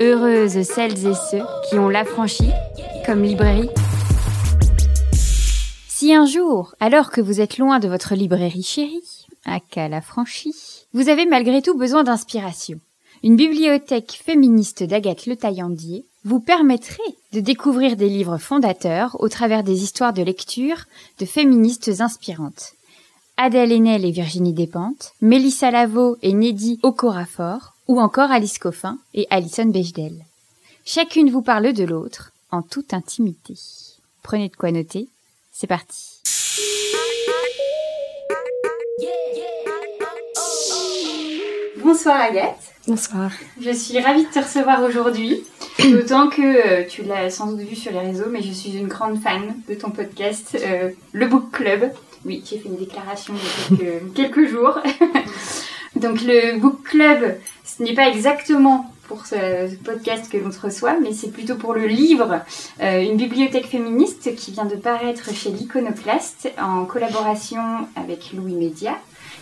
Heureuses celles et ceux qui ont l'affranchi comme librairie. Si un jour, alors que vous êtes loin de votre librairie chérie, à Calafranchi, vous avez malgré tout besoin d'inspiration, une bibliothèque féministe d'Agathe Le Taillandier vous permettrait de découvrir des livres fondateurs au travers des histoires de lecture de féministes inspirantes. Adèle Haenel et Virginie Despentes, Mélissa Lavo et Neddy Okorafor, ou encore Alice Coffin et Alison Bechdel. Chacune vous parle de l'autre en toute intimité. Prenez de quoi noter, c'est parti. Bonsoir Agathe. Bonsoir. Je suis ravie de te recevoir aujourd'hui, d'autant que euh, tu l'as sans doute vu sur les réseaux, mais je suis une grande fan de ton podcast, euh, le Book Club. Oui, j'ai fait une déclaration il y a quelques, quelques jours. Donc le Book Club, ce n'est pas exactement pour ce podcast que l'on te reçoit, mais c'est plutôt pour le livre euh, Une bibliothèque féministe qui vient de paraître chez l'Iconoclaste en collaboration avec Louis Média,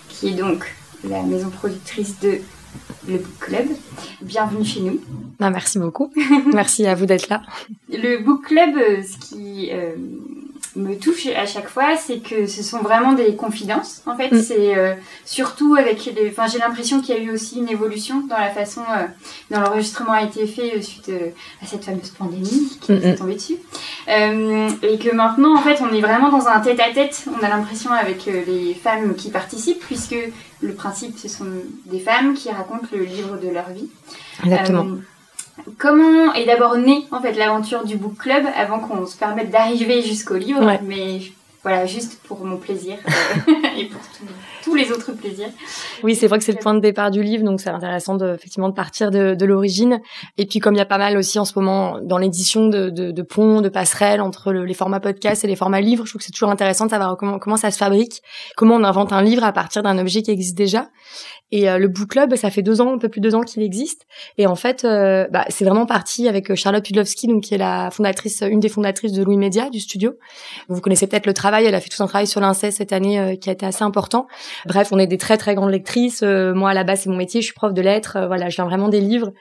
qui est donc la maison productrice de le Book Club. Bienvenue chez nous. Bah, merci beaucoup. merci à vous d'être là. Le Book Club, euh, ce qui euh, me touche à chaque fois, c'est que ce sont vraiment des confidences. En fait, mm. c'est euh, surtout avec les. Enfin, j'ai l'impression qu'il y a eu aussi une évolution dans la façon euh, dont l'enregistrement a été fait euh, suite à cette fameuse pandémie qui nous est tombée dessus, et que maintenant, en fait, on est vraiment dans un tête-à-tête. On a l'impression avec les femmes qui participent, puisque le principe, ce sont des femmes qui racontent le livre de leur vie. Exactement. Comment est d'abord née en fait l'aventure du book club avant qu'on se permette d'arriver jusqu'au livre, mais voilà juste pour mon plaisir euh, et pour tous les autres plaisirs. Oui, c'est vrai que c'est le point de départ du livre, donc c'est intéressant de, effectivement de partir de, l'origine. Et puis comme il y a pas mal aussi en ce moment dans l'édition de, ponts, de passerelles entre les formats podcast et les formats livres, je trouve que c'est toujours intéressant de savoir comment, ça se fabrique, comment on invente un livre à partir d'un objet qui existe déjà. Et euh, le book club, ça fait deux ans, un peu plus de deux ans qu'il existe. Et en fait, euh, bah, c'est vraiment parti avec Charlotte Pudlowski, donc qui est la fondatrice, une des fondatrices de Louis Média du studio. Vous connaissez peut-être le travail. Elle a fait tout un travail sur l'inceste cette année qui a été assez important. Bref, on est des très très grandes lectrices. moi, à la base, c'est mon métier. Je suis prof de lettres. voilà, je viens vraiment des livres.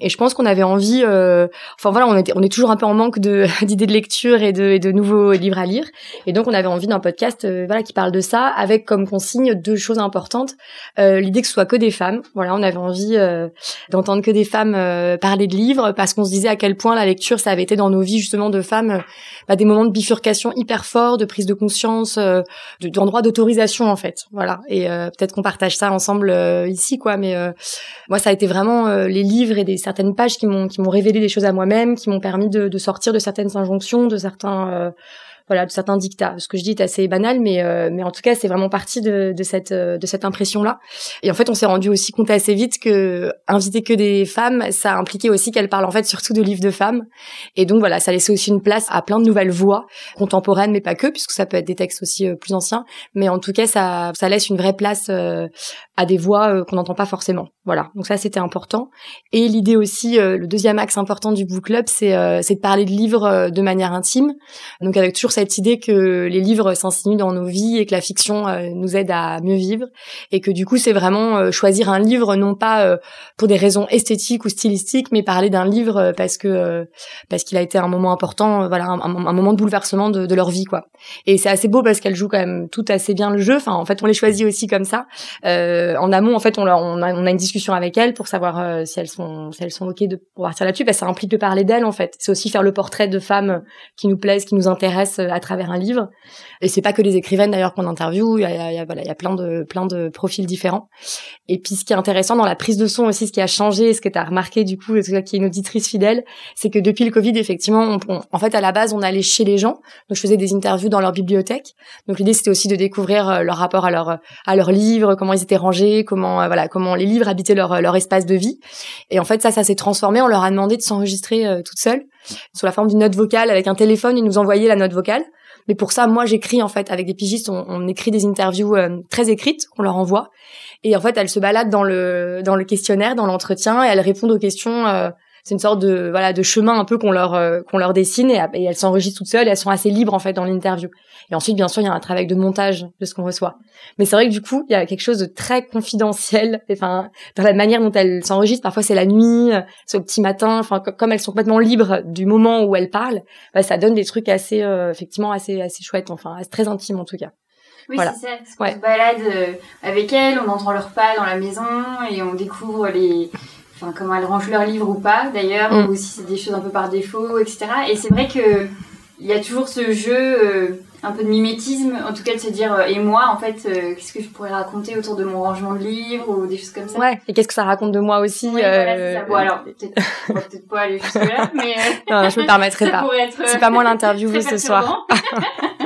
Et je pense qu'on avait envie. enfin voilà, on, était, on est toujours un peu en manque de d'idées de lecture et de, de nouveaux livres à lire. Et donc, on avait envie d'un podcast, voilà, qui parle de ça, avec comme consigne deux choses importantes. L'idée que soit que des femmes. Voilà, on avait envie euh, d'entendre que des femmes euh, parler de livres parce qu'on se disait à quel point la lecture ça avait été dans nos vies justement de femmes euh, bah, des moments de bifurcation hyper forts, de prise de conscience, d'endroits d'autorisation en fait. Voilà. Et peut-être qu'on partage ça ensemble ici quoi. Mais moi ça a été vraiment les livres et des certaines pages qui m'ont qui m'ont révélé des choses à moi-même, qui m'ont permis de, sortir de certaines injonctions, de certains voilà de certains dictats. Ce que je dis est assez banal, mais euh, mais en tout cas c'est vraiment parti de, de cette euh, de cette impression là. Et en fait on s'est rendu aussi compte assez vite que inviter que des femmes, ça impliquait aussi qu'elles parlent en fait surtout de livres de femmes. Et donc voilà, ça laissait aussi une place à plein de nouvelles voix contemporaines, mais pas que, puisque ça peut être des textes aussi euh, plus anciens. Mais en tout cas ça ça laisse une vraie place à des voix qu'on n'entend pas forcément. Voilà, donc ça c'était important. Et l'idée aussi, le deuxième axe important du book club, c'est c'est de parler de livres de manière intime, donc avec toujours cette idée que les livres s'insinuent dans nos vies et que la fiction euh, nous aide à mieux vivre et que du coup c'est vraiment euh, choisir un livre non pas euh, pour des raisons esthétiques ou stylistiques mais parler d'un livre parce que parce qu'il a été un moment important voilà un, moment de bouleversement de, leur vie quoi. Et c'est assez beau parce qu'elle joue quand même tout assez bien le jeu. Enfin en fait on les choisit aussi comme ça. En amont en fait on, on, a, on a une discussion avec elles pour savoir si elles sont si elles sont ok de pour partir là-dessus parce que ça implique de parler d'elles en fait. C'est aussi faire le portrait de femmes qui nous plaisent qui nous intéressent à travers un livre. Et c'est pas que les écrivaines d'ailleurs qu'on interviewe, il y a, il y a, voilà, il y a plein de plein de profils différents. Et puis ce qui est intéressant dans la prise de son aussi, ce qui a changé, ce que tu as remarqué du coup, qui est une auditrice fidèle, c'est que depuis le Covid, effectivement, en fait à la base on allait chez les gens, donc je faisais des interviews dans leur bibliothèque. Donc l'idée c'était aussi de découvrir euh, leur rapport à leur à leurs livres, comment ils étaient rangés, comment euh, voilà comment les livres habitaient leur leur espace de vie. Et en fait ça ça s'est transformé. On leur a demandé de s'enregistrer euh, toute seule sous la forme d'une note vocale avec un téléphone. Ils nous envoyaient la note vocale. Mais pour ça, moi, j'écris en fait avec des pigistes. On, écrit des interviews euh, très écrites qu'on leur envoie. Et en fait, elles se baladent dans le dans le questionnaire, dans l'entretien, et elles répondent aux questions. Euh, c'est une sorte de voilà de chemin un peu qu'on leur euh, qu'on leur dessine et, et elles s'enregistrent toutes seules et elles sont assez libres en fait dans l'interview. Et ensuite bien sûr il y a un travail de montage de ce qu'on reçoit. Mais c'est vrai que du coup il y a quelque chose de très confidentiel enfin dans la manière dont elles s'enregistrent. Parfois c'est la nuit euh, c'est au petit matin enfin comme elles sont complètement libres du moment où elles parlent bah, ça donne des trucs assez euh, effectivement assez assez chouettes enfin très intimes en tout cas. Oui, c'est ça. On se balade avec elles, on entend leurs pas dans la maison et on découvre les, enfin comment elles rangent leurs livres ou pas d'ailleurs, mm. ou si c'est des choses un peu par défaut, etc. Et c'est vrai que il y a toujours ce jeu euh, un peu de mimétisme, en tout cas de se dire euh, et moi en fait euh, qu'est-ce que je pourrais raconter autour de mon rangement de livres ou des choses comme ça. Ouais. Et qu'est-ce que ça raconte de moi aussi ouais, voilà, ça. Bon alors peut-être peut pas aller jusque là, mais non, je me permettrai pas. C'est pas moi l'interviewer ce soir.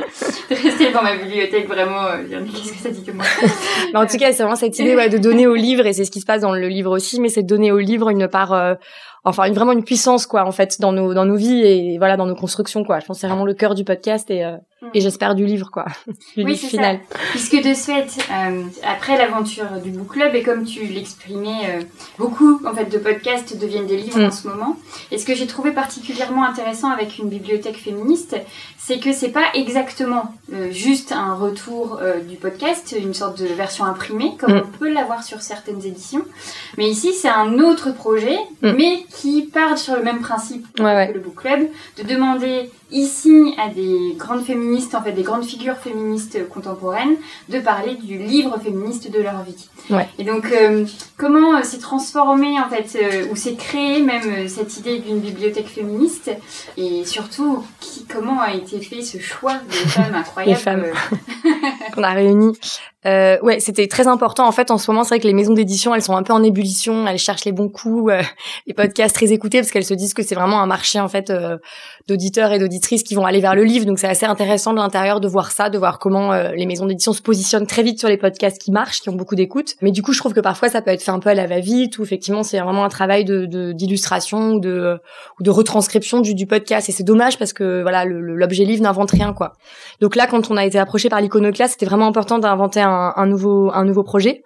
rester dans ma bibliothèque vraiment qu'est-ce que ça dit de moi. en tout cas c'est vraiment cette idée ouais, de donner au livre et c'est ce qui se passe dans le livre aussi, mais c'est donner au livre une part enfin une, vraiment une puissance quoi en fait dans nos dans nos vies et voilà dans nos constructions quoi je pense que c'est vraiment le cœur du podcast et euh. Et j'espère du livre quoi du oui, livre final ça. puisque de ce fait euh, après l'aventure du book club et comme tu l'exprimais euh, beaucoup en fait de podcasts deviennent des livres mm. en ce moment et ce que j'ai trouvé particulièrement intéressant avec une bibliothèque féministe c'est que c'est pas exactement euh, juste un retour du podcast, une sorte de version imprimée, comme mm. on peut l'avoir sur certaines éditions. Mais ici, c'est un autre projet, mm. mais qui part sur le même principe que le Book Club, de demander ici à des grandes féministes, en fait des grandes figures féministes contemporaines, de parler du livre féministe de leur vie. Ouais. Et donc, euh, comment euh, s'est transformé en fait, euh, ou s'est créé même cette idée d'une bibliothèque féministe, et surtout, qui, comment a été fait ce choix de femmes incroyables Les femmes qu'on a réunies. Euh, ouais, c'était très important. En fait, en ce moment, c'est vrai que les maisons d'édition, elles sont un peu en ébullition. Elles cherchent les bons coups, euh, les podcasts très écoutés, parce qu'elles se disent que c'est vraiment un marché en fait euh, d'auditeurs et d'auditrices qui vont aller vers le livre. Donc, c'est assez intéressant de l'intérieur de voir ça, de voir comment euh, les maisons d'édition se positionnent très vite sur les podcasts qui marchent, qui ont beaucoup d'écoute. Mais du coup, je trouve que parfois, ça peut être fait un peu à la va-vite, ou effectivement, c'est vraiment un travail de d'illustration ou de ou de retranscription du, du podcast. Et c'est dommage parce que voilà, l'objet livre n'invente rien, quoi. Donc là, quand on a été approché par l'iconoclaste, c'était vraiment important d'inventer un, nouveau un nouveau projet.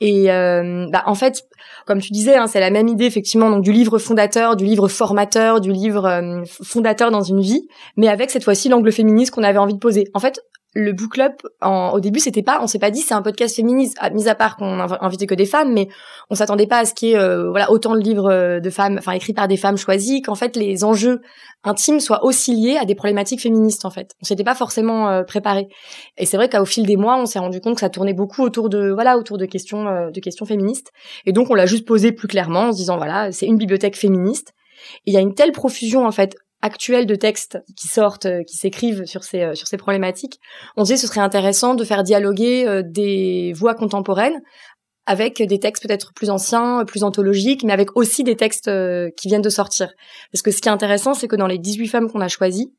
Et euh, bah, en fait, comme tu disais, hein, c'est la même idée effectivement donc du livre fondateur, du livre formateur, du livre euh, fondateur dans une vie, mais avec cette fois-ci l'angle féministe qu'on avait envie de poser. En fait, le book club en, au début c'était pas on s'est pas dit c'est un podcast féministe mis à part qu'on invitait que des femmes mais on s'attendait pas à ce qu'il y ait euh, voilà autant de livres euh, de femmes enfin écrits par des femmes choisies qu'en fait les enjeux intimes soient aussi liés à des problématiques féministes en fait. On s'était pas forcément euh, préparé. Et c'est vrai qu'au fil des mois on s'est rendu compte que ça tournait beaucoup autour de voilà autour de questions de questions féministes. Et donc on l'a juste posé plus clairement en se disant voilà c'est une bibliothèque féministe. Il y a une telle profusion en fait actuels de textes qui sortent, euh, qui s'écrivent sur ces euh, sur ces problématiques, on se dit ce serait intéressant de faire dialoguer euh, des voix contemporaines avec des textes peut-être plus anciens, plus anthologiques, mais avec aussi des textes qui viennent de sortir. Parce que ce qui est intéressant, c'est que dans les 18 femmes qu'on a choisies,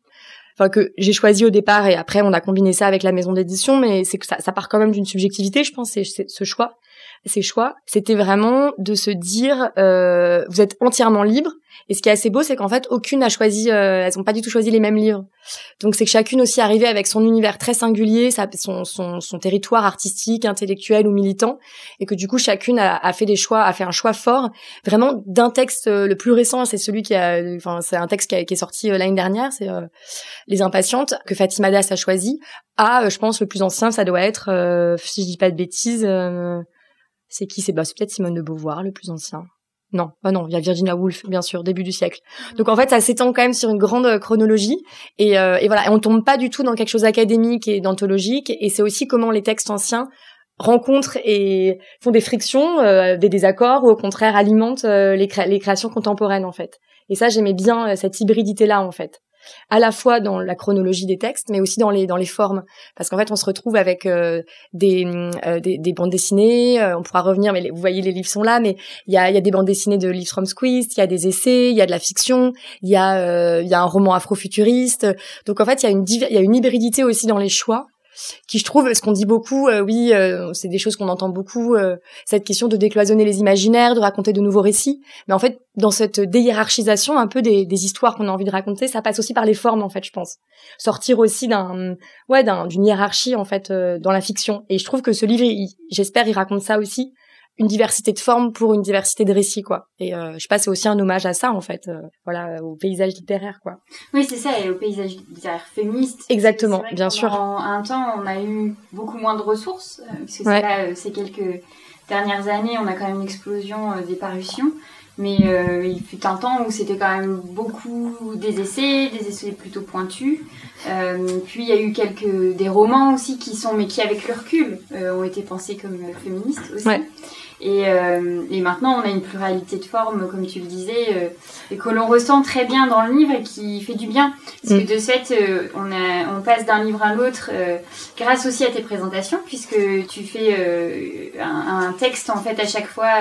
enfin que j'ai choisi au départ et après on a combiné ça avec la maison d'édition, mais c'est que ça, ça part quand même d'une subjectivité, je pense, c'est ce choix ces choix, c'était vraiment de se dire euh, vous êtes entièrement libre. Et ce qui est assez beau, c'est qu'en fait, aucune n'a choisi, euh, elles n'ont pas du tout choisi les mêmes livres. Donc c'est que chacune aussi arrivait avec son univers très singulier, sa, son, son, son, territoire artistique, intellectuel ou militant, et que du coup chacune a, a, fait des choix, a fait un choix fort, vraiment d'un texte euh, le plus récent, c'est celui qui a, enfin c'est un texte qui, a, qui est sorti euh, l'année dernière, c'est euh, Les Impatientes que Fatima Das a choisi. À, je pense, le plus ancien, ça doit être, si je dis pas de bêtises. C'est qui? C'est bah, peut-être Simone de Beauvoir, le plus ancien. Non, bah non, il y a Virginia Woolf, bien sûr, début du siècle. Donc en fait, ça s'étend quand même sur une grande euh, chronologie, et, euh, et voilà, et on tombe pas du tout dans quelque chose d'académique et d'anthologique, et c'est aussi comment les textes anciens rencontrent et font des frictions, euh, des désaccords, ou au contraire alimentent les, les créations contemporaines en fait. Et ça, j'aimais bien cette hybridité là en fait à la fois dans la chronologie des textes, mais aussi dans les dans les formes, parce qu'en fait on se retrouve avec euh, des, euh, des, des bandes dessinées. Euh, on pourra revenir, mais vous voyez les livres sont là, mais il y a il y a des bandes dessinées de Liv from Squeeze, il y a des essais, il y a de la fiction, il y a il y a un roman afrofuturiste. Donc en fait il y a une il y a une hybridité aussi dans les choix qui je trouve, ce qu'on dit beaucoup, euh, oui, euh, c'est des choses qu'on entend beaucoup, euh, cette question de décloisonner les imaginaires, de raconter de nouveaux récits. Mais en fait, dans cette déhiérarchisation un peu des, des histoires qu'on a envie de raconter, ça passe aussi par les formes, en fait, je pense. Sortir aussi d'un, ouais, d'un, d'une hiérarchie, en fait, dans la fiction. Et je trouve que ce livre, j'espère, il raconte ça aussi une diversité de formes pour une diversité de récits quoi. Et euh, je sais pas, c'est aussi un hommage à ça en fait, euh, voilà, au paysage littéraire quoi. Oui, c'est ça, et au paysage littéraire féministe. Exactement, bien sûr. En un temps, on a eu beaucoup moins de ressources, euh, c'est là, ces quelques dernières années, on a quand même une explosion des parutions. Mais il fut un temps où c'était quand même beaucoup des essais, des essais plutôt pointus. puis il y a eu quelques des romans aussi qui sont, mais qui avec le recul ont été pensés comme féministes aussi. Ouais. Et, euh, et, maintenant, on a une pluralité de formes, comme tu le disais, euh, et que l'on ressent très bien dans le livre et qui fait du bien. Parce que mm. de fait, euh, on, a, on passe d'un livre à l'autre grâce aussi à tes présentations, puisque tu fais un, un, texte en fait à chaque fois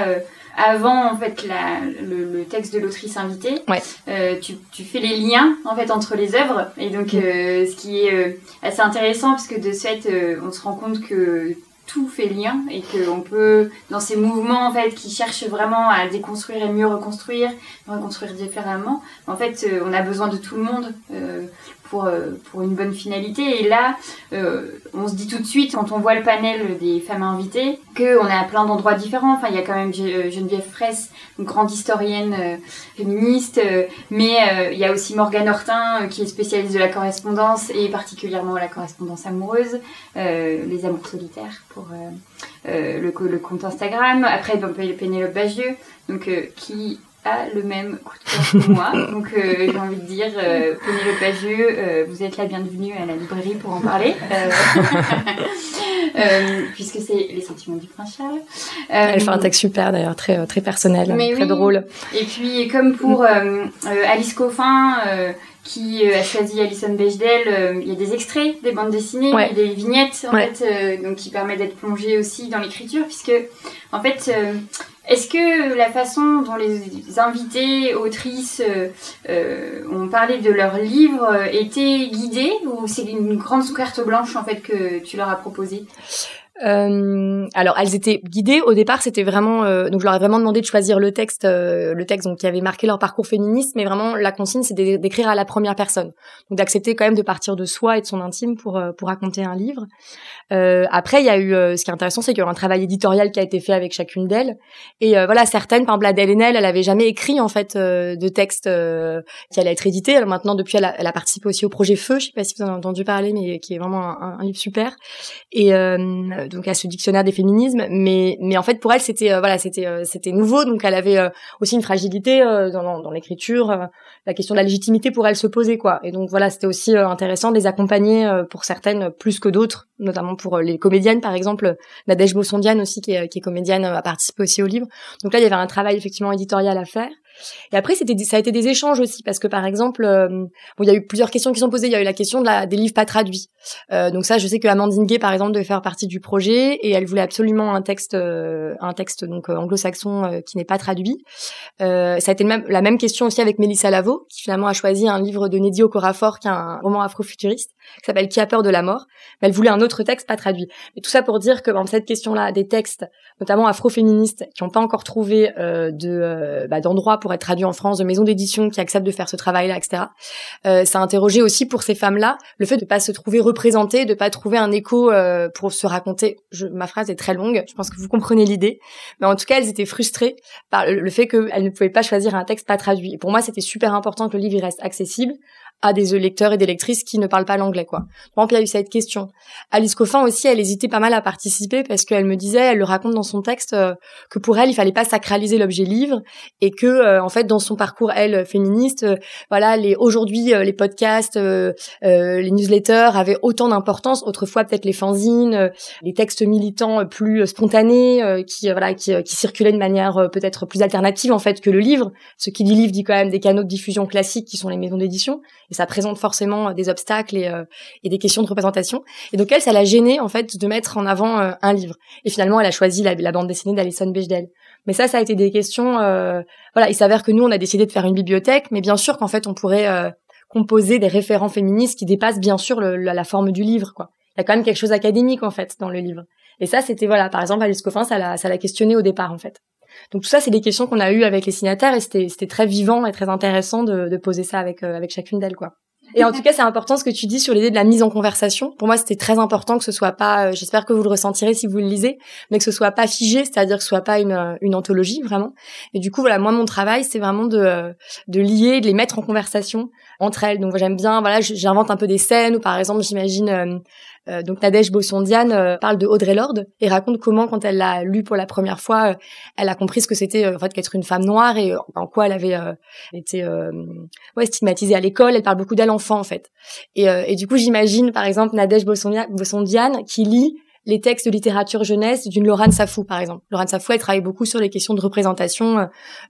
avant en fait la, le, le texte de l'autrice invitée. Ouais. tu, tu, fais les liens en fait entre les œuvres et donc mm. ce qui est assez intéressant parce que de ce fait, on se rend compte que tout fait lien et qu'on peut, dans ces mouvements en fait qui cherchent vraiment à déconstruire et mieux reconstruire, reconstruire différemment, en fait, euh, on a besoin de tout le monde euh, pour, euh, pour une bonne finalité. Et là, euh, on se dit tout de suite, quand on voit le panel des femmes invitées, qu'on est à plein d'endroits différents. Enfin, il y a quand même euh, Geneviève Fraisse, une grande historienne féministe, mais il y a aussi Morgane Hortin, qui est spécialiste de la correspondance, et particulièrement la correspondance amoureuse, les amours solitaires pour le, le, compte Instagram. Après, Pénélope Bagieux, donc, qui a le même coup de cœur que moi. Donc euh, j'ai envie de dire, euh, le Pagieux, euh, vous êtes la bienvenue à la librairie pour en parler. Euh, puisque c'est les sentiments du prince Charles. Elle fait un texte super d'ailleurs, très très personnel, très drôle. Et puis comme pour Alice Coffin, qui a choisi Alison Bechdel, il y a des extraits des bandes dessinées, ouais. des vignettes en fait, donc qui permet d'être plongé aussi dans l'écriture, puisque en fait est-ce que la façon dont les invités, autrices euh, euh, ont parlé de leurs livres était guidée ou c'est une grande carte blanche en fait que tu leur as proposée? Euh, alors, elles étaient guidées. Au départ, c'était vraiment euh, donc je leur ai vraiment demandé de choisir le texte, euh, le texte donc qui avait marqué leur parcours féministe. Mais vraiment, la consigne, c'était d'écrire à la première personne. Donc d'accepter quand même de partir de soi et de son intime pour pour raconter un livre. Après, il y a eu ce qui est intéressant, c'est qu'il y a eu un travail éditorial qui a été fait avec chacune d'elles. Et voilà, certaines, par exemple, Adèle Haenel, elle avait jamais écrit en fait de texte qui allait être édité. Alors maintenant, depuis, elle a, participé aussi au projet Feu. Je sais pas si vous en avez entendu parler, mais qui est vraiment un, livre super. Et donc à ce dictionnaire des féminismes mais mais en fait pour elle c'était euh, voilà c'était euh, c'était nouveau donc elle avait euh, aussi une fragilité dans, dans, l'écriture la question de la légitimité pour elle se posait quoi. Et donc voilà c'était aussi intéressant de les accompagner pour certaines plus que d'autres notamment pour les comédiennes par exemple Nadège Bossondiane aussi qui est, qui est comédienne a participé aussi au livre. Donc là il y avait un travail effectivement éditorial à faire et après, c'était, ça a été des échanges aussi, parce que par exemple, euh, bon, il y a eu plusieurs questions qui sont posées. Il y a eu la question de la, des livres pas traduits. Euh, donc ça, je sais que Amandine Gay, par exemple, devait faire partie du projet, et elle voulait absolument un texte, euh, un texte donc anglo-saxon qui n'est pas traduit. ça a été même, la même question aussi avec Mélissa Lavo, qui finalement a choisi un livre de Neddy Okorafor, qui est un roman afrofuturiste, qui s'appelle Qui a peur de la mort. Mais elle voulait un autre texte pas traduit. Mais tout ça pour dire que dans cette question-là, des textes, notamment afroféministes, qui n'ont pas encore trouvé de bah, d'endroit pour être traduit en France, de maisons d'édition qui acceptent de faire ce travail-là, etc. Euh, ça a interrogé aussi pour ces femmes-là le fait de pas se trouver représentées, de pas trouver un écho euh, pour se raconter. Je, ma phrase est très longue, je pense que vous comprenez l'idée, mais en tout cas, elles étaient frustrées par le, fait qu'elles ne pouvaient pas choisir un texte pas traduit. Et pour moi, c'était super important que le livre reste accessible à des lecteurs et des lectrices qui ne parlent pas l'anglais, quoi. Par exemple, il y a eu cette question. Alice Coffin aussi, elle hésitait pas mal à participer parce qu'elle me disait, elle le raconte dans son texte, euh, que pour elle, il fallait pas sacraliser l'objet livre et que, euh, en fait, dans son parcours, elle, féministe, euh, voilà, les aujourd'hui, les podcasts, les newsletters avaient autant d'importance. Autrefois, peut-être les fanzines, les textes militants plus spontanés, qui, voilà, qui, qui circulaient de manière peut-être plus alternative, en fait, que le livre. Ce qui dit livre dit quand même des canaux de diffusion classiques qui sont les maisons d'édition et ça présente forcément des obstacles et, euh, et des questions de représentation. Et donc elle, ça l'a gênée en fait de mettre en avant euh, un livre. Et finalement, elle a choisi la, bande dessinée d'Alison Bechdel. Mais ça, ça a été des questions. Euh, voilà, il s'avère que nous, on a décidé de faire une bibliothèque, mais bien sûr qu'en fait, on pourrait composer des référents féministes qui dépassent bien sûr le, la, forme du livre. Quoi. Il y a quand même quelque chose d'académique en fait dans le livre. Et ça, c'était voilà, par exemple, Alice Coffin, ça l'a, ça l'a questionné au départ en fait. Donc tout ça, c'est des questions qu'on a eues avec les signataires et c'était, très vivant et très intéressant de, de poser ça avec, euh, avec chacune d'elles, quoi. Et en tout cas, c'est important ce que tu dis sur l'idée de la mise en conversation. Pour moi, c'était très important que ce soit pas, euh, j'espère que vous le ressentirez si vous le lisez, mais que ce soit pas figé, c'est-à-dire que ce soit pas une, euh, une anthologie, vraiment. Et du coup, voilà, moi, mon travail, c'est vraiment de, de lier, de les mettre en conversation entre elles. Donc, j'aime bien, voilà, j'invente un peu des scènes où, par exemple, j'imagine, donc Nadège Bossondiane euh, parle de Audrey Lorde et raconte comment quand elle l'a lu pour la première fois, euh, elle a compris ce que c'était en fait qu'être une femme noire et en quoi elle avait été stigmatisée à l'école. Elle parle beaucoup d'elle enfant en fait. Et, du coup j'imagine par exemple Nadège Bossondiane qui lit les textes de littérature jeunesse d'une Laurent Safou, par exemple. Laurent Safou, elle travaille beaucoup sur les questions de représentation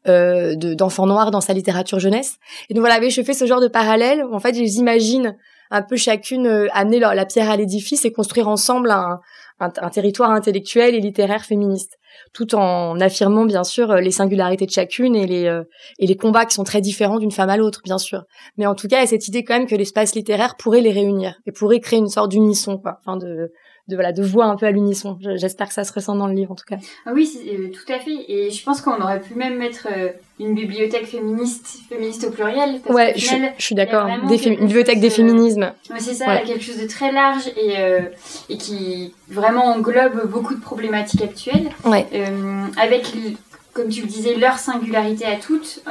euh, d'enfants noirs dans sa littérature jeunesse. Et donc voilà, je fais ce genre de parallèle. Où, en fait, j'imagine un peu chacune euh, amener la pierre à l'édifice et construire ensemble un, un, territoire intellectuel et littéraire féministe, tout en affirmant bien sûr euh, les singularités de chacune et les euh, et les combats qui sont très différents d'une femme à l'autre, bien sûr. Mais en tout cas, il y a cette idée quand même que l'espace littéraire pourrait les réunir et pourrait créer une sorte d'unisson, quoi, enfin de de voilà de voix un peu à l'unisson. J'espère que ça se ressent dans le livre en tout cas. Ah oui, euh, tout à fait. Et je pense qu'on aurait pu même mettre euh, une bibliothèque féministe, féministe au pluriel. Parce ouais, je, je, suis d'accord. Une bibliothèque des féminismes. c'est ça, quelque chose de très large et euh, et qui vraiment englobe beaucoup de problématiques actuelles. Ouais. avec comme tu le disais, leur singularité à toutes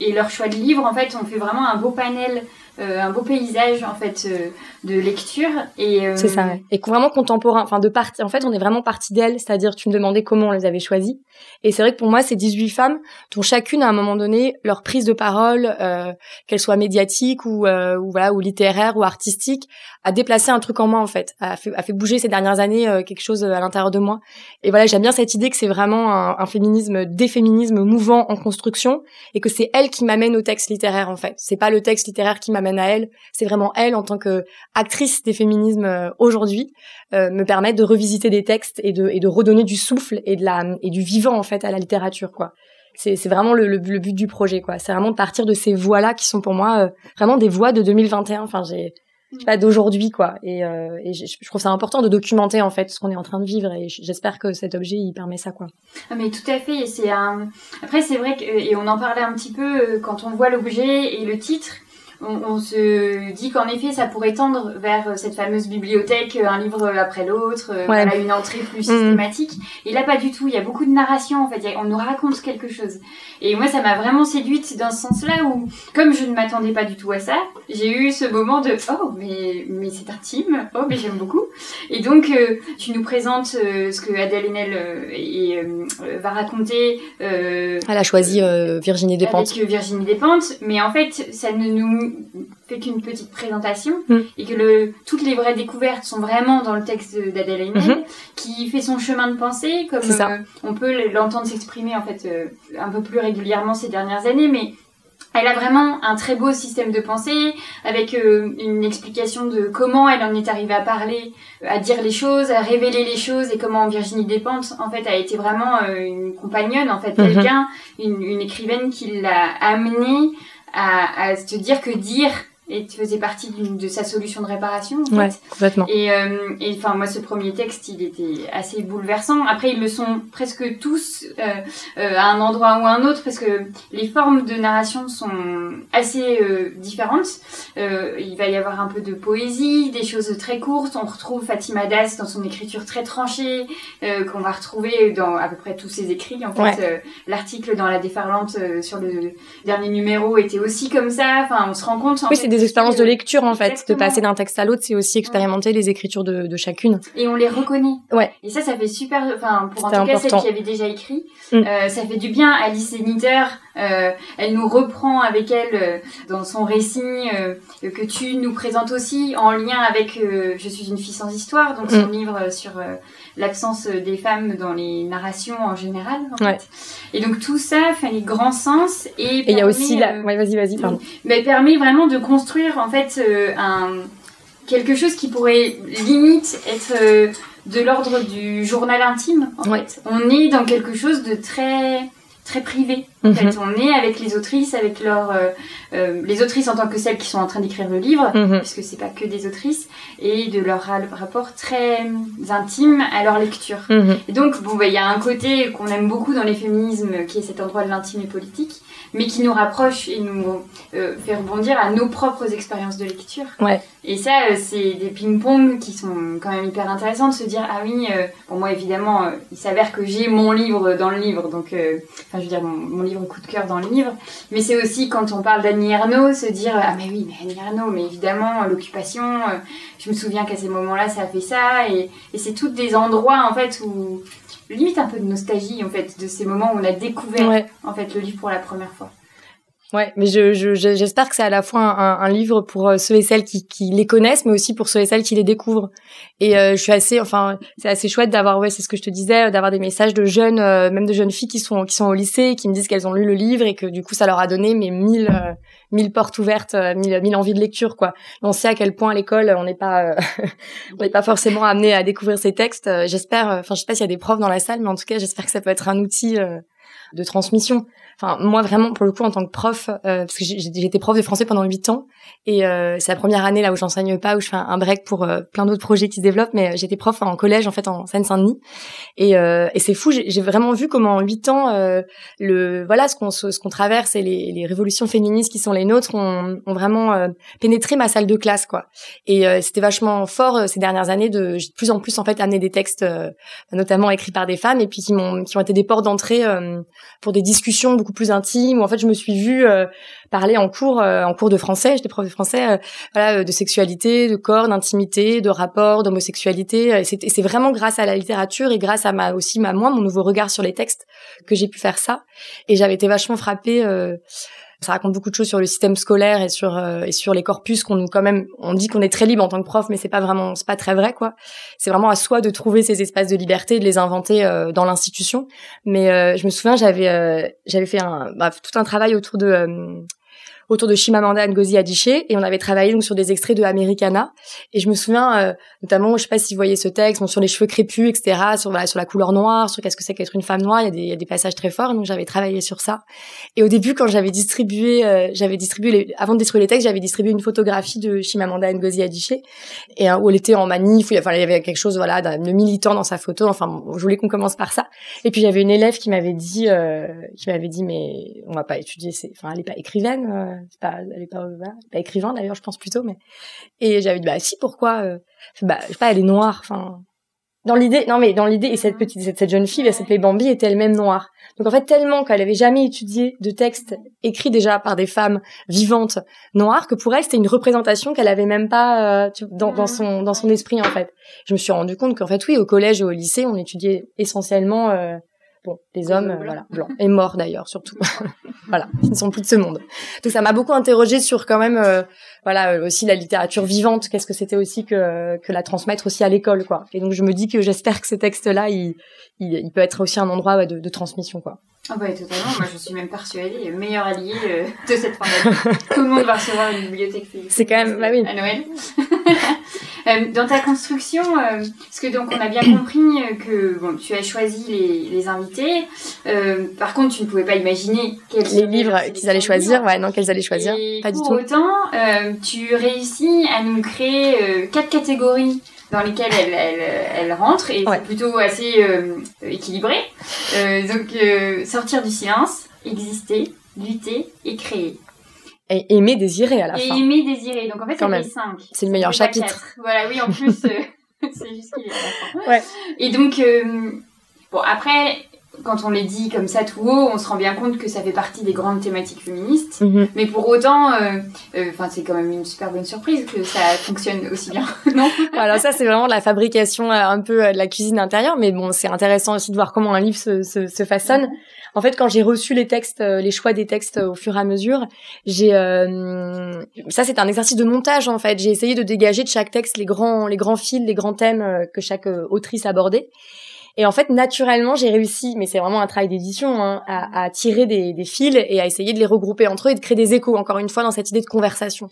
et leur choix de livre, en fait, on fait vraiment un beau panel euh, un beau paysage en fait euh, de lecture. Et euh, c'est ça ouais. et vraiment contemporain enfin de partie en fait on est vraiment parti d'elles. C'est-à-dire tu me demandais comment on les avait choisies. Et c'est vrai que pour moi ces 18 femmes dont chacune à un moment donné leur prise de parole qu'elle soit médiatique ou, ou voilà ou littéraire ou artistique a déplacé un truc en moi en fait. A fait, bouger ces dernières années quelque chose à l'intérieur de moi. Et voilà j'aime bien cette idée que c'est vraiment un, un féminisme des féminismes mouvant en construction et que c'est elle qui m'amène au texte littéraire en fait. C'est pas le texte littéraire qui m'amène à elle. C'est vraiment elle en tant que actrice des féminismes euh, aujourd'hui euh, me permettre de revisiter des textes et de et de redonner du souffle et de la et du vivant en fait à la littérature quoi. C'est vraiment le, le, but du projet quoi. C'est vraiment de partir de ces voix là qui sont pour moi euh, vraiment des voix de 2021. Enfin j'ai pas d'aujourd'hui quoi et, je, trouve ça important de documenter en fait ce qu'on est en train de vivre et j'espère que cet objet il permet ça quoi ah, mais tout à fait c'est un après c'est vrai que et on en parlait un petit peu quand on voit l'objet et le titre on, se dit qu'en effet, ça pourrait tendre vers cette fameuse bibliothèque, euh, un livre après l'autre, euh, voilà, une entrée plus mm. systématique. Et là, pas du tout. Il y a beaucoup de narration, en fait. On nous raconte quelque chose. Et moi, ça m'a vraiment séduite dans ce sens-là où, comme je ne m'attendais pas du tout à ça, j'ai eu ce moment de oh, mais mais c'est intime. Oh, mais j'aime beaucoup. Et donc, euh, tu nous présentes ce que Adèle Haenel et, va raconter. Elle a choisi Virginie Despentes. Avec Virginie Despentes, mais en fait, ça ne nous fait qu'une petite présentation mm. et que le, toutes les vraies découvertes sont vraiment dans le texte d'Adèle Haenel, mm-hmm. qui fait son chemin de pensée, comme euh, on peut l'entendre s'exprimer en fait euh, un peu plus régulièrement ces dernières années, mais elle a vraiment un très beau système de pensée avec euh, une explication de comment elle en est arrivée à parler, à dire les choses, à révéler les choses et comment Virginie Despentes en fait a été vraiment une compagnonne en fait, mm-hmm. quelqu'un, une, une écrivaine qui l'a amenée à, à se dire que dire et tu faisais partie de sa solution de réparation. En fait. Ouais. Et euh, et enfin moi ce premier texte il était assez bouleversant. Après ils le sont presque tous euh, euh, à un endroit ou à un autre parce que les formes de narration sont assez euh, différentes. Euh, il va y avoir un peu de poésie, des choses très courtes. On retrouve Fatima Das dans son écriture très tranchée qu'on va retrouver dans à peu près tous ses écrits. En fait l'article dans la déferlante sur le dernier numéro était aussi comme ça. Enfin on se rend compte. En des expériences de lecture en fait. De passer d'un texte à l'autre, c'est aussi expérimenter les écritures de, de, chacune. Et on les reconnaît. Ouais. Et ça, ça fait super. Enfin, pour en tout cas celle qui avait déjà écrit, mm. euh, ça fait du bien. Alice Zeniter, euh, elle nous reprend avec elle euh, dans son récit euh, que tu nous présentes aussi en lien avec Je suis une fille sans histoire, donc son mm. livre sur l'absence des femmes dans les narrations en général. En ouais. fait. Et donc tout ça fait un grand sens et il y a aussi la. Ouais, vas-y, vas-y. Pardon. Mais permet vraiment de construire en fait un quelque chose qui pourrait limite être de l'ordre du journal intime. En fait. On est dans quelque chose de très très privé. En fait, on est avec les autrices, avec leurs les autrices en tant que celles qui sont en train d'écrire le livre, parce que c'est pas que des autrices, et de leur rapport très intime à leur lecture. Et donc bon, bah, il y a un côté qu'on aime beaucoup dans les féminismes, qui est cet endroit de l'intime et politique mais qui nous rapproche et nous euh, fait rebondir à nos propres expériences de lecture. Ouais. Et ça, euh, c'est des ping-pong qui sont quand même hyper intéressants de se dire ah oui, euh, bon moi évidemment, euh, il s'avère que j'ai mon livre dans le livre, donc enfin je veux dire mon, mon, livre coup de cœur dans le livre, mais c'est aussi quand on parle d'Annie Ernaux se dire ah mais oui, mais Annie Ernaux, mais évidemment l'occupation, je me souviens qu'à ces moments-là ça a fait ça. Et, et c'est toutes des endroits en fait où limite un peu de nostalgie en fait de ces moments où on a découvert en fait le livre pour la première fois. Ouais, mais je, j'espère je, que c'est à la fois un, un, livre pour euh, ceux et celles qui, qui, les connaissent, mais aussi pour ceux et celles qui les découvrent. Et euh, je suis assez, enfin, c'est assez chouette d'avoir, ouais, c'est ce que je te disais, d'avoir des messages de jeunes, euh, même de jeunes filles qui sont qui sont au lycée, qui me disent qu'elles ont lu le livre et que du coup ça leur a donné mais mille mille portes ouvertes, mille mille envies de lecture, quoi. On sait à quel point à l'école on n'est pas on n'est pas forcément amené à découvrir ces textes. j'espère, enfin, je sais pas s'il y a des profs dans la salle, mais en tout cas, j'espère que ça peut être un outil de transmission. Enfin, moi vraiment pour le coup en tant que prof, euh, parce que j'étais prof de français pendant huit ans et euh, c'est la première année là où j'enseigne pas, où je fais un break pour euh, plein d'autres projets qui se développent. Mais j'étais prof en collège en fait en Seine-Saint-Denis et, et c'est fou. J'ai vraiment vu comment en huit ans le voilà ce qu'on ce qu'on traverse et les, les, révolutions féministes qui sont les nôtres ont, ont vraiment pénétré ma salle de classe quoi. Et c'était vachement fort ces dernières années de de plus en plus en fait amener des textes notamment écrits par des femmes et puis qui m'ont qui ont été des portes d'entrée pour des discussions plus intime où en fait je me suis vue euh, parler en cours euh, en cours de français. J'étais prof de français euh, voilà de sexualité de corps d'intimité de rapport d'homosexualité et c'est vraiment grâce à la littérature et grâce à ma aussi ma moi mon nouveau regard sur les textes que j'ai pu faire ça. Et j'avais été vachement frappée ça raconte beaucoup de choses sur le système scolaire et sur euh, et sur les corpus qu'on nous quand même on dit qu'on est très libre en tant que prof mais c'est pas vraiment c'est pas très vrai quoi. C'est vraiment à soi de trouver ces espaces de liberté de les inventer euh, dans l'institution. Mais euh, je me souviens j'avais j'avais fait un bref, tout un travail autour de autour de Chimamanda Ngozi Adichie et on avait travaillé donc sur des extraits de Americana. Et je me souviens euh, notamment je sais pas si vous voyez ce texte bon, sur les cheveux crépus etc sur voilà, sur la couleur noire sur qu'est-ce que c'est qu'être une femme noire il y a des, y a des passages très forts donc j'avais travaillé sur ça. Et au début quand j'avais distribué euh, j'avais distribué les, avant de distribuer les textes j'avais distribué une photographie de Chimamanda Ngozi Adichie et euh, où elle était en manif enfin il y avait quelque chose voilà de militant dans sa photo enfin je voulais qu'on commence par ça. Et puis j'avais une élève qui m'avait dit qui m'avait dit mais on va pas étudier c'est enfin elle est pas écrivaine c'est pas, elle est pas, pas écrivain d'ailleurs, je pense plutôt, mais. Et j'avais dit bah si pourquoi, euh, bah je sais pas, elle est noire, enfin. Dans l'idée, non mais dans l'idée et cette petite cette, cette jeune fille, cette Bambi était elle-même noire. Donc en fait tellement qu'elle avait jamais étudié de texte écrit déjà par des femmes vivantes noires que pour elle c'était une représentation qu'elle avait même pas euh, dans, dans son dans son esprit en fait. Je me suis rendu compte qu'en fait oui au collège et au lycée on étudiait essentiellement euh, Bon, les hommes, euh, voilà, blancs et morts d'ailleurs surtout. voilà, ils ne sont plus de ce monde. Donc ça m'a beaucoup interrogé sur quand même, euh, voilà, euh, aussi la littérature vivante. Qu'est-ce que c'était aussi que que la transmettre aussi à l'école, quoi. Et donc je me dis que j'espère que ce texte-là, il, il, peut être aussi un endroit de, de transmission, quoi. Ah bah totalement, moi je suis même persuadée, meilleur allié de cette fin Tout le monde va recevoir une bibliothèque C'est quand même, bah oui. À Noël. Euh, dans ta construction, euh, parce que donc on a bien compris que bon, tu as choisi les, les invités. Euh, par contre, tu ne pouvais pas imaginer quels les livres qu'ils allaient choisir, ouais, non, qu'elles allaient choisir, pas du tout. Pour autant, tu réussis à nous créer quatre catégories dans lesquelles elle, elle, elle rentre et c'est plutôt assez équilibré. donc sortir du silence, exister, lutter et créer. Et aimer désirer à la et fin. Et aimer désirer. Donc en fait, Quand c'est cinq. C'est le meilleur chapitre. Voilà, oui, en plus, euh, c'est juste qu'il est à la fin. Ouais. Et donc, euh, bon, après, quand on les dit comme ça tout haut, on se rend bien compte que ça fait partie des grandes thématiques féministes. Mm-hmm. Mais pour autant, euh, enfin, c'est quand même une super bonne surprise que ça fonctionne aussi bien, non? Alors ça, c'est vraiment la fabrication un peu de la cuisine intérieure. Mais bon, c'est intéressant aussi de voir comment un livre se, se, se façonne. En fait, quand j'ai reçu les textes, euh, les choix des textes euh, au fur et à mesure, j'ai euh, ça c'est un exercice de montage en fait. J'ai essayé de dégager de chaque texte les grands les grands fils, les grands thèmes que chaque autrice abordait. Et en fait, naturellement, j'ai réussi, mais c'est vraiment un travail d'édition, hein, à, à, tirer des, des, fils et à essayer de les regrouper entre eux et de créer des échos, encore une fois, dans cette idée de conversation.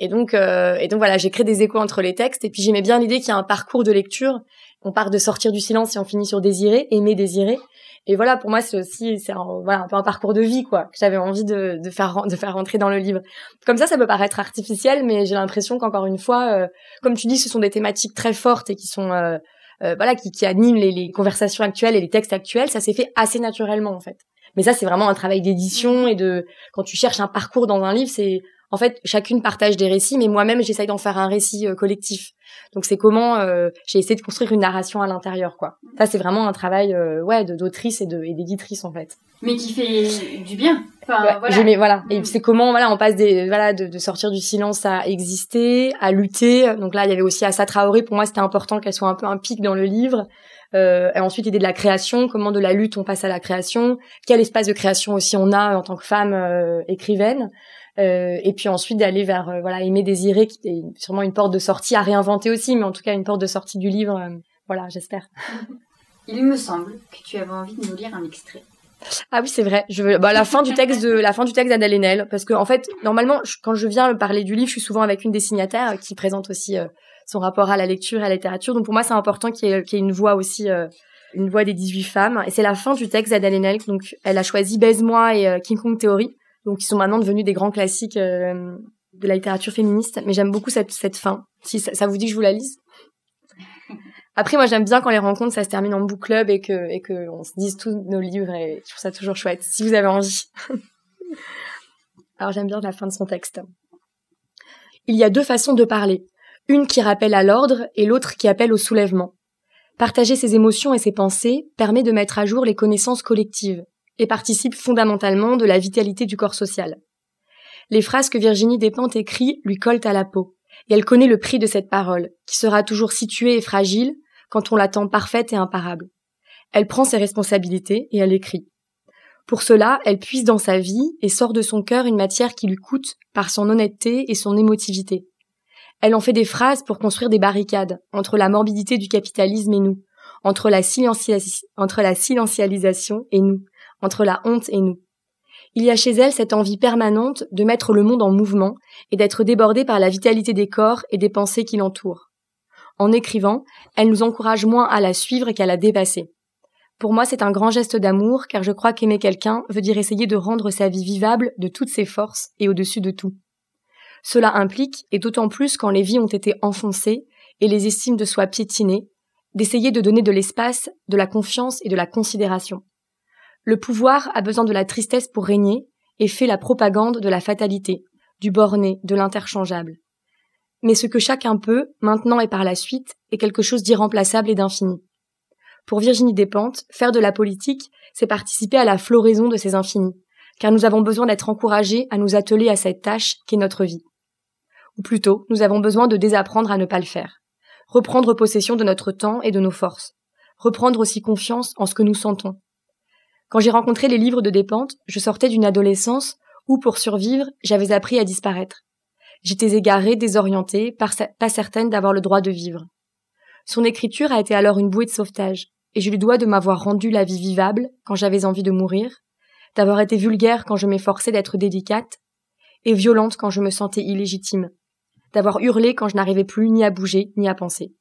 Et donc, euh, et donc voilà, j'ai créé des échos entre les textes. Et puis j'aimais bien l'idée qu'il y a un parcours de lecture on part de sortir du silence et on finit sur désirer, aimer, désirer. Et voilà, pour moi, c'est aussi, c'est un, voilà, un peu un parcours de vie, quoi, que j'avais envie de, de faire, de faire rentrer dans le livre. Comme ça, ça peut paraître artificiel, mais j'ai l'impression qu'encore une fois, euh, comme tu dis, ce sont des thématiques très fortes et qui sont, euh, euh, voilà, qui, qui animent les, les conversations actuelles et les textes actuels. Ça s'est fait assez naturellement, en fait. Mais ça, c'est vraiment un travail d'édition et de, quand tu cherches un parcours dans un livre, c'est, en fait, chacune partage des récits, mais moi-même, j'essaye d'en faire un récit euh, collectif. Donc c'est comment euh, j'ai essayé de construire une narration à l'intérieur, quoi. Ça, c'est vraiment un travail, euh, ouais, d'autrice et d'éditrice en fait. Mais qui fait du bien. Enfin, voilà. voilà. Et mm. c'est comment, voilà, on passe des, voilà, de, de, sortir du silence à exister, à lutter. Donc là, il y avait aussi Assa Traoré. Pour moi, c'était important qu'elle soit un peu un pic dans le livre. Euh, et ensuite, l'idée de la création, comment de la lutte on passe à la création, quel espace de création aussi on a en tant que femme euh, écrivaine. Euh, et puis ensuite d'aller vers euh, voilà aimer désirer qui est sûrement une porte de sortie à réinventer aussi mais en tout cas une porte de sortie du livre euh, voilà j'espère. Il me semble que tu avais envie de nous lire un extrait. Ah oui c'est vrai. Je veux bah, la fin du texte de la fin du texte d'Adèle Haenel parce que en fait normalement quand je viens parler du livre je suis souvent avec une des signataires qui présente aussi son rapport à la lecture et à la littérature donc pour moi c'est important qu'il y, ait, une voix aussi une voix des 18 femmes et c'est la fin du texte d'Adèle Haenel donc elle a choisi Baise-moi et King Kong Theory donc ils sont maintenant devenus des grands classiques euh, de la littérature féministe. Mais j'aime beaucoup cette, fin. Si ça, vous dit que je vous la lise. Après, moi, j'aime bien quand les rencontres, ça se termine en book club et que, et que on se dise tous nos livres et je trouve ça toujours chouette. Si vous avez envie. Alors, j'aime bien la fin de son texte. Il y a deux façons de parler. Une qui rappelle à l'ordre et l'autre qui appelle au soulèvement. Partager ses émotions et ses pensées permet de mettre à jour les connaissances collectives et participe fondamentalement de la vitalité du corps social. Les phrases que Virginie Despentes écrit lui collent à la peau, et elle connaît le prix de cette parole, qui sera toujours située et fragile quand on l'attend parfaite et imparable. Elle prend ses responsabilités et elle écrit. Pour cela, elle puise dans sa vie et sort de son cœur une matière qui lui coûte par son honnêteté et son émotivité. Elle en fait des phrases pour construire des barricades entre la morbidité du capitalisme et nous, entre la, entre silencialisation et nous, entre la honte et nous. Il y a chez elle cette envie permanente de mettre le monde en mouvement et d'être débordée par la vitalité des corps et des pensées qui l'entourent. En écrivant, elle nous encourage moins à la suivre qu'à la dépasser. Pour moi, c'est un grand geste d'amour, car je crois qu'aimer quelqu'un veut dire essayer de rendre sa vie vivable de toutes ses forces et au-dessus de tout. Cela implique, et d'autant plus quand les vies ont été enfoncées et les estimes de soi piétinées, d'essayer de donner de l'espace, de la confiance et de la considération. Le pouvoir a besoin de la tristesse pour régner et fait la propagande de la fatalité, du borné, de l'interchangeable. Mais ce que chacun peut, maintenant et par la suite, est quelque chose d'irremplaçable et d'infini. Pour Virginie Despentes, faire de la politique, c'est participer à la floraison de ces infinis, car nous avons besoin d'être encouragés à nous atteler à cette tâche qu'est notre vie. Ou plutôt, nous avons besoin de désapprendre à ne pas le faire, reprendre possession de notre temps et de nos forces, reprendre aussi confiance en ce que nous sentons, quand j'ai rencontré les livres de Despentes, je sortais d'une adolescence où, pour survivre, j'avais appris à disparaître. J'étais égarée, désorientée, pas certaine d'avoir le droit de vivre. Son écriture a été alors une bouée de sauvetage, et je lui dois de m'avoir rendu la vie vivable quand j'avais envie de mourir, d'avoir été vulgaire quand je m'efforçais d'être délicate, et violente quand je me sentais illégitime, d'avoir hurlé quand je n'arrivais plus ni à bouger ni à penser.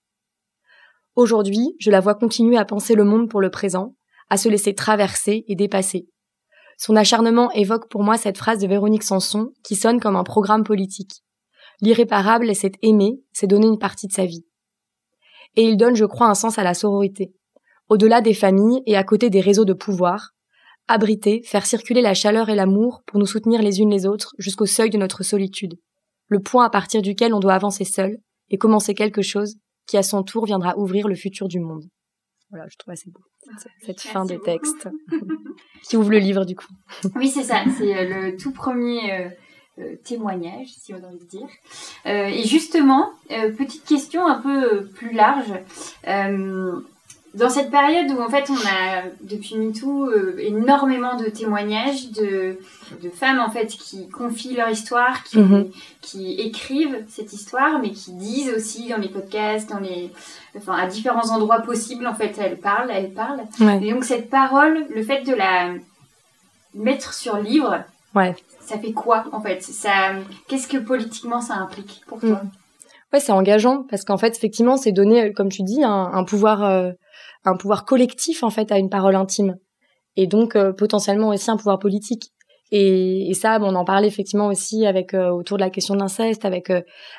Aujourd'hui, je la vois continuer à penser le monde pour le présent, à se laisser traverser et dépasser. Son acharnement évoque pour moi cette phrase de Véronique Sanson qui sonne comme un programme politique. L'irréparable, c'est aimer, c'est donner une partie de sa vie. Et il donne, je crois, un sens à la sororité. Au-delà des familles et à côté des réseaux de pouvoir, abriter, faire circuler la chaleur et l'amour pour nous soutenir les unes les autres jusqu'au seuil de notre solitude, le point à partir duquel on doit avancer seul et commencer quelque chose qui à son tour viendra ouvrir le futur du monde. Voilà, je trouve assez beau cette, fin de texte qui ouvre le livre du coup. Oui, c'est ça, c'est euh, le tout premier euh, euh, témoignage, si on a envie de dire. et justement, petite question un peu plus large dans cette période où en fait on a depuis MeToo euh, énormément de témoignages de, de femmes en fait qui confient leur histoire, qui, mhm. qui écrivent cette histoire, mais qui disent aussi dans les podcasts, dans les, enfin à différents endroits possibles en fait elles parlent, elles parlent. Et donc cette parole, le fait de la mettre sur livre, ouais. ça fait quoi en fait? Ça, qu'est-ce que politiquement ça implique pour toi? Mm. Ouais, c'est engageant parce qu'en fait, effectivement, c'est donner, comme tu dis, un, un pouvoir, euh, un pouvoir collectif en fait à une parole intime, et donc euh, potentiellement aussi un pouvoir politique. Et, et, ça, on en parlait effectivement aussi avec euh, autour de la question de l'inceste, avec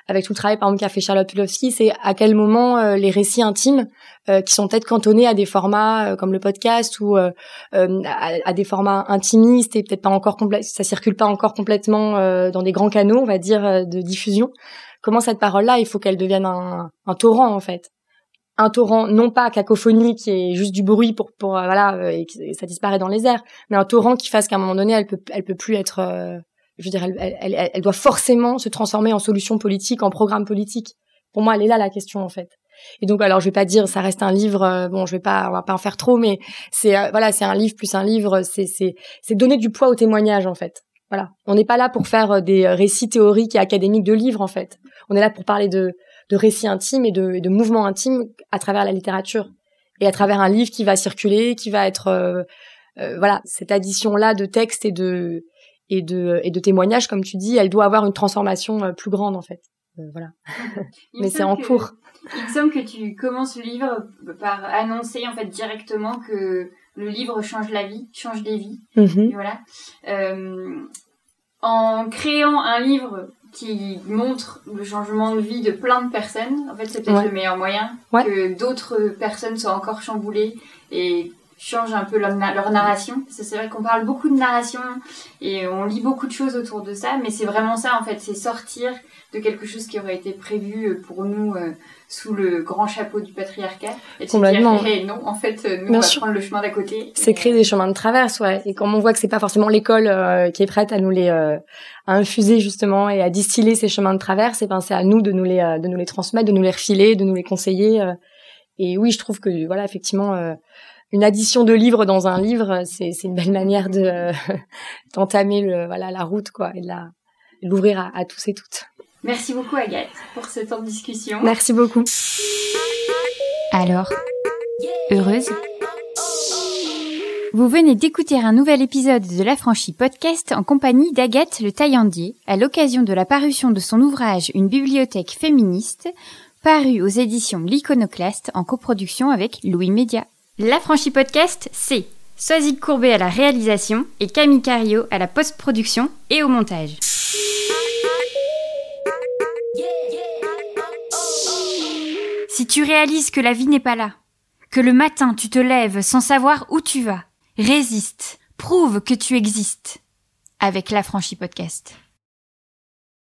avec tout le travail par exemple qu'a fait Charlotte Pulowski, c'est à quel moment les récits intimes qui sont peut-être cantonnés à des formats comme le podcast ou à, à, des formats intimistes et peut-être pas encore complète, ça circule pas encore complètement dans des grands canaux, on va dire, de diffusion comment cette parole-là, il faut qu'elle devienne un, un, torrent en fait. Un torrent, non pas cacophonie qui est juste du bruit pour, pour euh, voilà, euh, et, ça disparaît dans les airs, mais un torrent qui fasse qu'à un moment donné, elle peut, elle peut plus être, euh, je veux dire, elle, elle, elle, doit forcément se transformer en solution politique, en programme politique. Pour moi, elle est là la question en fait. Et donc, alors, je vais pas dire, ça reste un livre. bon, je vais pas, on va pas en faire trop, mais c'est, voilà, c'est un livre plus un livre. C'est, c'est, c'est donner du poids au témoignage en fait. Voilà. On n'est pas là pour faire des récits théoriques et académiques de livres, en fait. On est là pour parler de, de récits intimes et de, de, mouvements intimes à travers la littérature. Et à travers un livre qui va circuler, qui va être... Euh, voilà, cette addition-là de textes et de, et, de, et de témoignages, comme tu dis, elle doit avoir une transformation plus grande, en fait. voilà. Mais c'est en cours. Il me semble que tu commences le livre par annoncer, en fait, directement que le livre change la vie, change des vies. Mhm. Voilà. Euh, en créant un livre qui montre le changement de vie de plein de personnes, en fait, c'est peut-être le meilleur moyen que d'autres personnes soient encore chamboulées et changent un peu leur, leur narration. C'est vrai qu'on parle beaucoup de narration et on lit beaucoup de choses autour de ça, mais c'est vraiment ça, en fait, c'est sortir de quelque chose qui aurait été prévu pour nous euh, sous le grand chapeau du patriarcat et Complètement. dire non en fait nous on va prendre le chemin d'à côté c'est créer des chemins de traverse ouais et comme on voit que c'est pas forcément l'école euh, qui est prête à nous les euh, à infuser justement et à distiller ces chemins de traverse et ben c'est à nous de nous les euh, de nous les transmettre de nous les refiler de nous les conseiller et oui je trouve que voilà effectivement une addition de livres dans un livre c'est c'est une belle manière de d'entamer le voilà la route quoi et de la l'ouvrir à, à tous et toutes Merci beaucoup Agathe pour ce temps de discussion. Merci beaucoup. Alors, heureuse? Vous venez d'écouter un nouvel épisode de La Franchie Podcast en compagnie d'Agathe Le Taillandier à l'occasion de la parution de son ouvrage Une bibliothèque féministe, paru aux éditions L'Iconoclaste en coproduction avec Louis Média. La Franchie Podcast, c'est Soisy Courbet à la réalisation et Camille Cario à la post-production et au montage. Si tu réalises que la vie n'est pas là, que le matin tu te lèves sans savoir où tu vas, résiste, prouve que tu existes avec l'affranchi podcast.